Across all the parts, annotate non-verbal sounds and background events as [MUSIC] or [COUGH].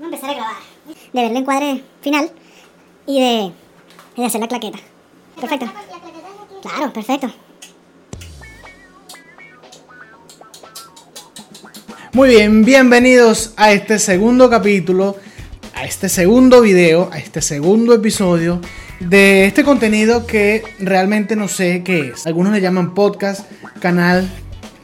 Vamos a empezar a grabar. De ver el encuadre final y de, y de hacer la claqueta. Perfecto. Claro, perfecto. Muy bien, bienvenidos a este segundo capítulo, a este segundo video, a este segundo episodio de este contenido que realmente no sé qué es. Algunos le llaman podcast, canal,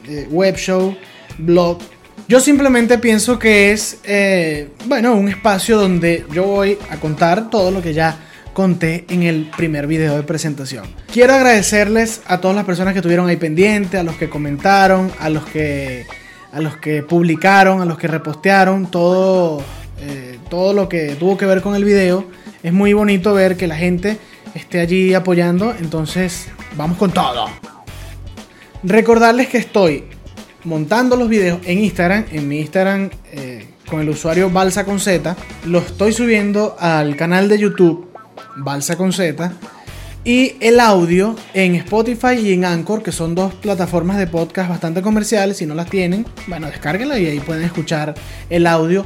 eh, web show, blog. Yo simplemente pienso que es, eh, bueno, un espacio donde yo voy a contar todo lo que ya conté en el primer video de presentación. Quiero agradecerles a todas las personas que estuvieron ahí pendientes, a los que comentaron, a los que a los que publicaron, a los que repostearon, todo, eh, todo lo que tuvo que ver con el video. Es muy bonito ver que la gente esté allí apoyando, entonces vamos con todo. Recordarles que estoy montando los videos en Instagram, en mi Instagram eh, con el usuario Balsa con Z. Lo estoy subiendo al canal de YouTube Balsa con Z y el audio en Spotify y en Anchor, que son dos plataformas de podcast bastante comerciales. Si no las tienen, bueno, descárguenla y ahí pueden escuchar el audio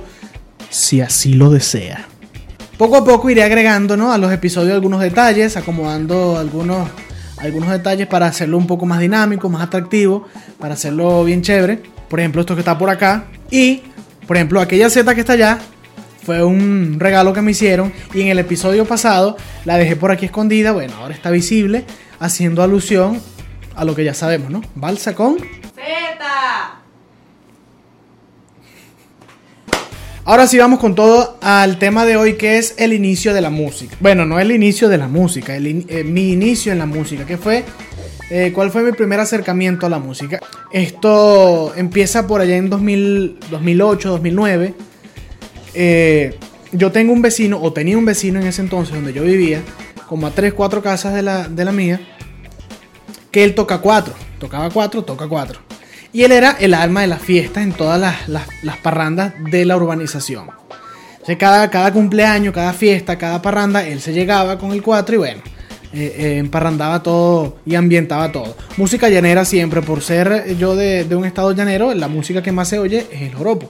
si así lo desea. Poco a poco iré agregando ¿no? a los episodios algunos detalles, acomodando algunos, algunos detalles para hacerlo un poco más dinámico, más atractivo, para hacerlo bien chévere. Por ejemplo, esto que está por acá. Y, por ejemplo, aquella Z que está allá, fue un regalo que me hicieron y en el episodio pasado la dejé por aquí escondida. Bueno, ahora está visible, haciendo alusión a lo que ya sabemos, ¿no? Balsa con Z. Ahora sí vamos con todo al tema de hoy que es el inicio de la música. Bueno, no el inicio de la música, eh, mi inicio en la música, que fue eh, cuál fue mi primer acercamiento a la música. Esto empieza por allá en 2008, 2009 eh, yo tengo un vecino, o tenía un vecino en ese entonces donde yo vivía, como a 3, 4 casas de la, de la mía, que él toca cuatro. Tocaba cuatro, toca cuatro. Y él era el alma de las fiestas en todas las, las, parrandas de la urbanización. O cada, cada cumpleaños, cada fiesta, cada parranda, él se llegaba con el cuatro y bueno, eh, eh, emparrandaba todo y ambientaba todo. Música llanera siempre, por ser yo de, de, un estado llanero, la música que más se oye es el joropo.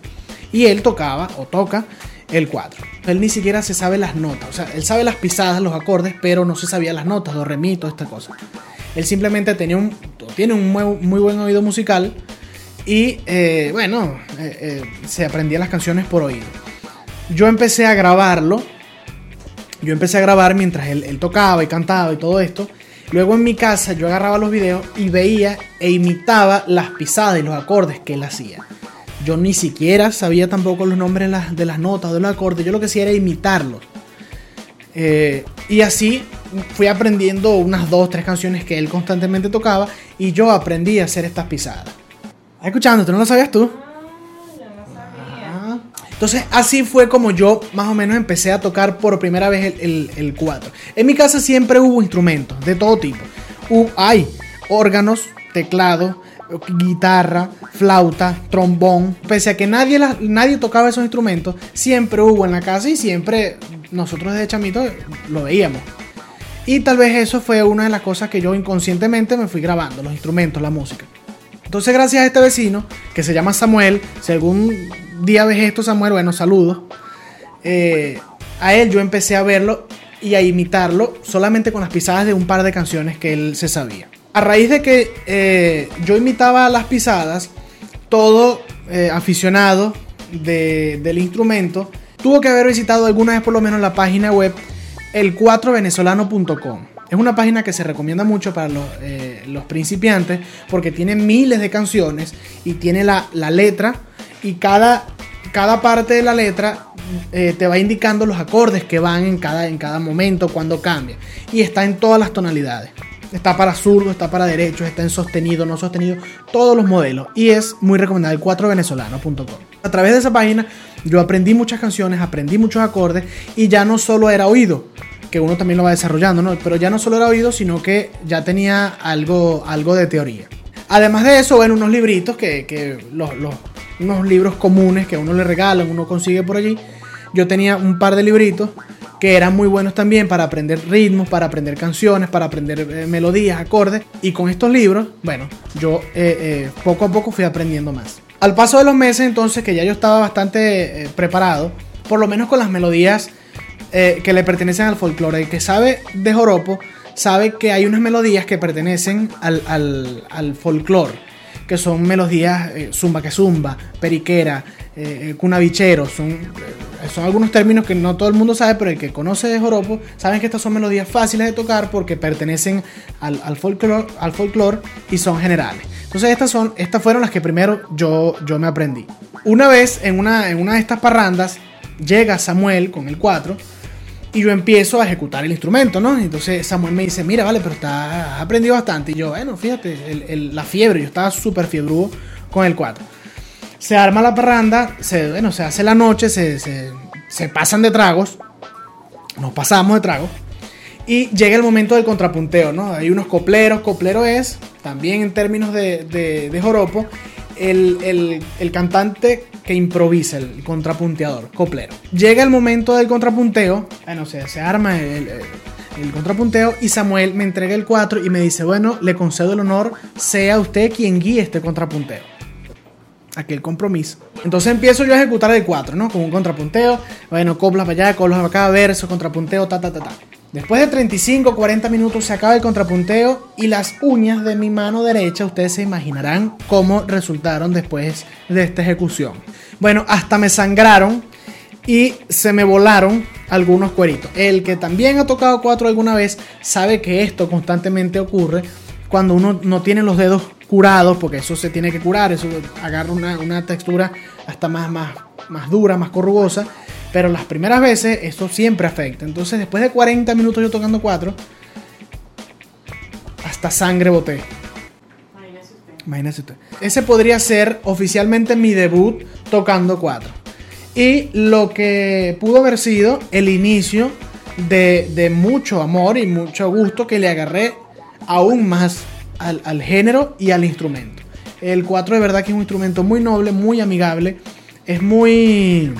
Y él tocaba o toca el 4. Él ni siquiera se sabe las notas. O sea, él sabe las pisadas, los acordes, pero no se sabía las notas, los remitos, esta cosa. Él simplemente tenía un, tiene un muy, buen oído musical y, eh, bueno, eh, eh, se aprendía las canciones por oído. Yo empecé a grabarlo. Yo empecé a grabar mientras él, tocaba y cantaba y todo esto. Luego en mi casa yo agarraba los videos y veía e imitaba las pisadas y los acordes que él hacía. Yo ni siquiera sabía tampoco los nombres de las, notas, de los acordes. Yo lo que hacía era imitarlos. Y así fui aprendiendo unas dos, tres canciones que él constantemente tocaba. Y yo aprendí a hacer estas pisadas. Escuchando, ¿tú no lo sabías tú? Ah. Entonces así fue como yo más o menos empecé a tocar por primera vez el, el, cuatro. En mi casa siempre hubo instrumentos de todo tipo. hay órganos, teclados, guitarra, flauta, trombón. Pese a que nadie, nadie tocaba esos instrumentos, siempre hubo en la casa y siempre nosotros desde chamitos lo veíamos. Y tal vez eso fue una de las cosas que yo inconscientemente me fui grabando, los instrumentos, la música. Entonces gracias a este vecino, que se llama Samuel, si algún día ves esto Samuel, bueno, saludos. Eh, a él yo empecé a verlo y a imitarlo solamente con las pisadas de un par de canciones que él se sabía a raíz de que eh, yo imitaba las pisadas, todo eh, aficionado del instrumento tuvo que haber visitado alguna vez por lo menos la página web el4venezolano.com. Es una página que se recomienda mucho para eh, los, principiantes porque tiene miles de canciones y tiene la, letra y cada, cada parte de la letra te va indicando los acordes que van en cada, en cada momento cuando cambia. Y está en todas las tonalidades. Está para zurdo, está para derecho, está en sostenido, no sostenido, todos los modelos. Y es muy recomendable, el 4venezolano.com. A través de esa página yo aprendí muchas canciones, aprendí muchos acordes y ya no solo era oído, que uno también lo va desarrollando, ¿no? Pero ya no solo era oído, sino que ya tenía algo, algo de teoría. Además de eso, bueno, unos libritos que, los, los, unos libros comunes que uno le regalan, uno consigue por allí. Yo tenía un par de libritos que eran muy buenos también para aprender ritmos, para aprender canciones, para aprender eh, melodías, acordes. Y con estos libros, bueno, yo eh, eh, poco a poco fui aprendiendo más. Al paso de los meses, entonces, que ya yo estaba bastante preparado, por lo menos con las melodías eh, que le pertenecen al folclore. El que sabe de joropo sabe que hay unas melodías que pertenecen al, al, al folclore, que son melodías eh, zumba que zumba, periquera, eh, eh cunavichero, son, son algunos términos que no todo el mundo sabe, pero el que conoce de joropo saben que estas son melodías fáciles de tocar porque pertenecen al, al folclore, al folclore y son generales. Entonces estas, son, estas fueron las que primero yo, yo me aprendí. Una vez en una, en una de estas parrandas llega Samuel con el 4 y yo empiezo a ejecutar el instrumento, ¿no? Entonces Samuel me dice, mira, vale, pero está, has aprendido bastante. Y yo, bueno, fíjate, la fiebre, yo estaba súper fiebrudo con el 4. Se arma la parranda, se, bueno, se hace la noche, se, se- se pasan de tragos, nos pasamos de tragos. Y llega el momento del contrapunteo, ¿no? Hay unos copleros. Coplero es, también en términos de, de- de joropo, el, el- el cantante que improvisa, el contrapunteador, coplero. Llega el momento del contrapunteo, bueno, se, se arma el- el contrapunteo y Samuel me entrega el 4 y me dice, bueno, le concedo el honor, sea usted quien guíe este contrapunteo aquel compromiso. Entonces empiezo yo a ejecutar el 4, ¿no? Con un contrapunteo, bueno, coplas para allá, coplas para acá, verso, contrapunteo, ta, ta, ta, ta. Después de 35, 40 minutos se acaba el contrapunteo y las uñas de mi mano derecha, ustedes se imaginarán cómo resultaron después de esta ejecución. Bueno, hasta me sangraron y se me volaron algunos cueritos. El que también ha tocado 4 alguna vez sabe que esto constantemente ocurre cuando uno no tiene los dedos curados, porque eso se tiene que curar, eso agarra una, una textura hasta más, más, más dura, más corrugosa, pero las primeras veces eso siempre afecta. Entonces después de 40 minutos yo tocando 4, hasta sangre boté. Imagínese usted. Ese podría ser oficialmente mi debut tocando 4. Y lo que pudo haber sido el inicio de, de mucho amor y mucho gusto que le agarré aún más al, género y al instrumento. El 4 de verdad que es un instrumento muy noble, muy amigable, es muy,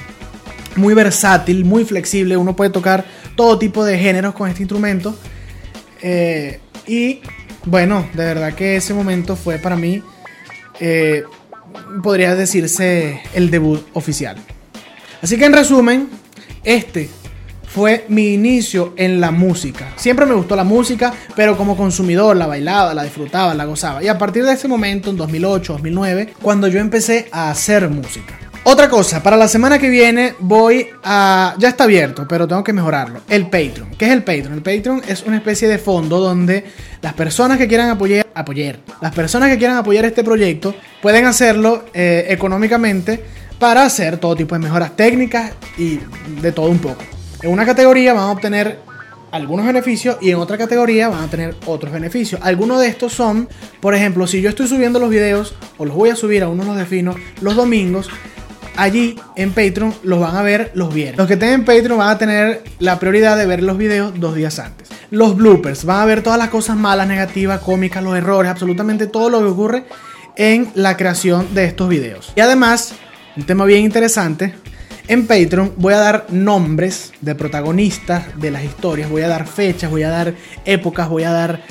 muy versátil, muy flexible. Uno puede tocar todo tipo de géneros con este instrumento. Eh, y bueno, de verdad que ese momento fue para mí, eh, podría decirse, el debut oficial. Así que en resumen, este fue mi inicio en la música. Siempre me gustó la música, pero como consumidor la bailaba, la disfrutaba, la gozaba. Y a partir de ese momento, en 2008, 2009, cuando yo empecé a hacer música. Otra cosa, para la semana que viene voy a... Ya está abierto, pero tengo que mejorarlo. El Patreon. ¿Qué es el Patreon? El Patreon es una especie de fondo donde las personas que quieran apoyar... apoyar las personas que quieran apoyar este proyecto pueden hacerlo eh, económicamente para hacer todo tipo de mejoras técnicas y de todo un poco. En una categoría van a obtener algunos beneficios y en otra categoría van a tener otros beneficios. Algunos de estos son, por ejemplo, si yo estoy subiendo los videos o los voy a subir, aún no los defino, los domingos, allí en Patreon los van a ver los viernes. Los que tengan Patreon van a tener la prioridad de ver los videos dos días antes. Los bloopers, van a ver todas las cosas malas, negativas, cómicas, los errores, absolutamente todo lo que ocurre en la creación de estos videos. Y además, un tema bien interesante, en Patreon voy a dar nombres de protagonistas de las historias, voy a dar fechas, voy a dar épocas, voy a dar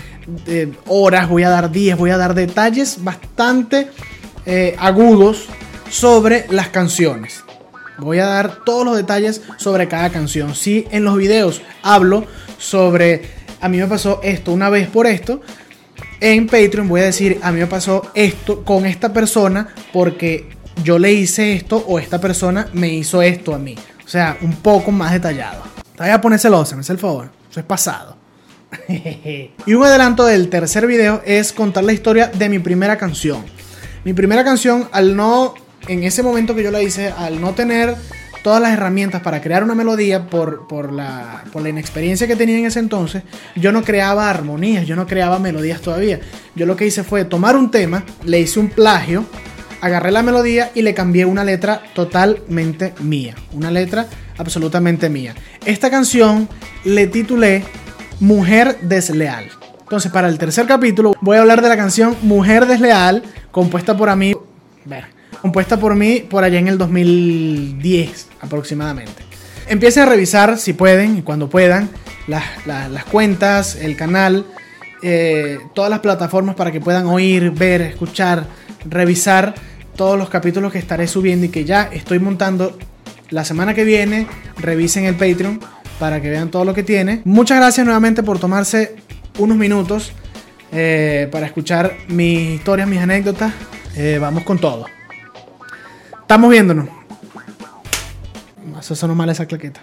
eh, horas, voy a dar días, voy a dar detalles bastante eh, agudos sobre las canciones. Voy a dar todos los detalles sobre cada canción. Si en los videos hablo sobre, a mí me pasó esto una vez por esto, en Patreon voy a decir, a mí me pasó esto con esta persona porque yo le hice esto o esta persona me hizo esto a mí. O sea, un poco más detallado. Te voy a poner celosa, me hace el favor. Eso es pasado. [LAUGHS] y un adelanto del tercer video es contar la historia de mi primera canción. Mi primera canción, al no, en ese momento que yo la hice, al no tener todas las herramientas para crear una melodía por, por, la, por la inexperiencia que tenía en ese entonces, yo no creaba armonías, yo no creaba melodías todavía. Yo lo que hice fue tomar un tema, le hice un plagio, agarré la melodía y le cambié una letra totalmente mía. Una letra absolutamente mía. Esta canción le titulé Mujer Desleal. Entonces, para el tercer capítulo voy a hablar de la canción Mujer Desleal, compuesta por mí, ver, compuesta por mí por allá en el 2010 aproximadamente. Empiecen a revisar si pueden y cuando puedan las cuentas, el canal, eh, todas las plataformas para que puedan oír, ver, escuchar, revisar todos los capítulos que estaré subiendo y que ya estoy montando la semana que viene revisen el Patreon para que vean todo lo que tiene. Muchas gracias nuevamente por tomarse unos minutos eh, para escuchar mis historias, mis anécdotas. Eh, vamos con todo. Estamos viéndonos. Eso sonó mal esa claqueta.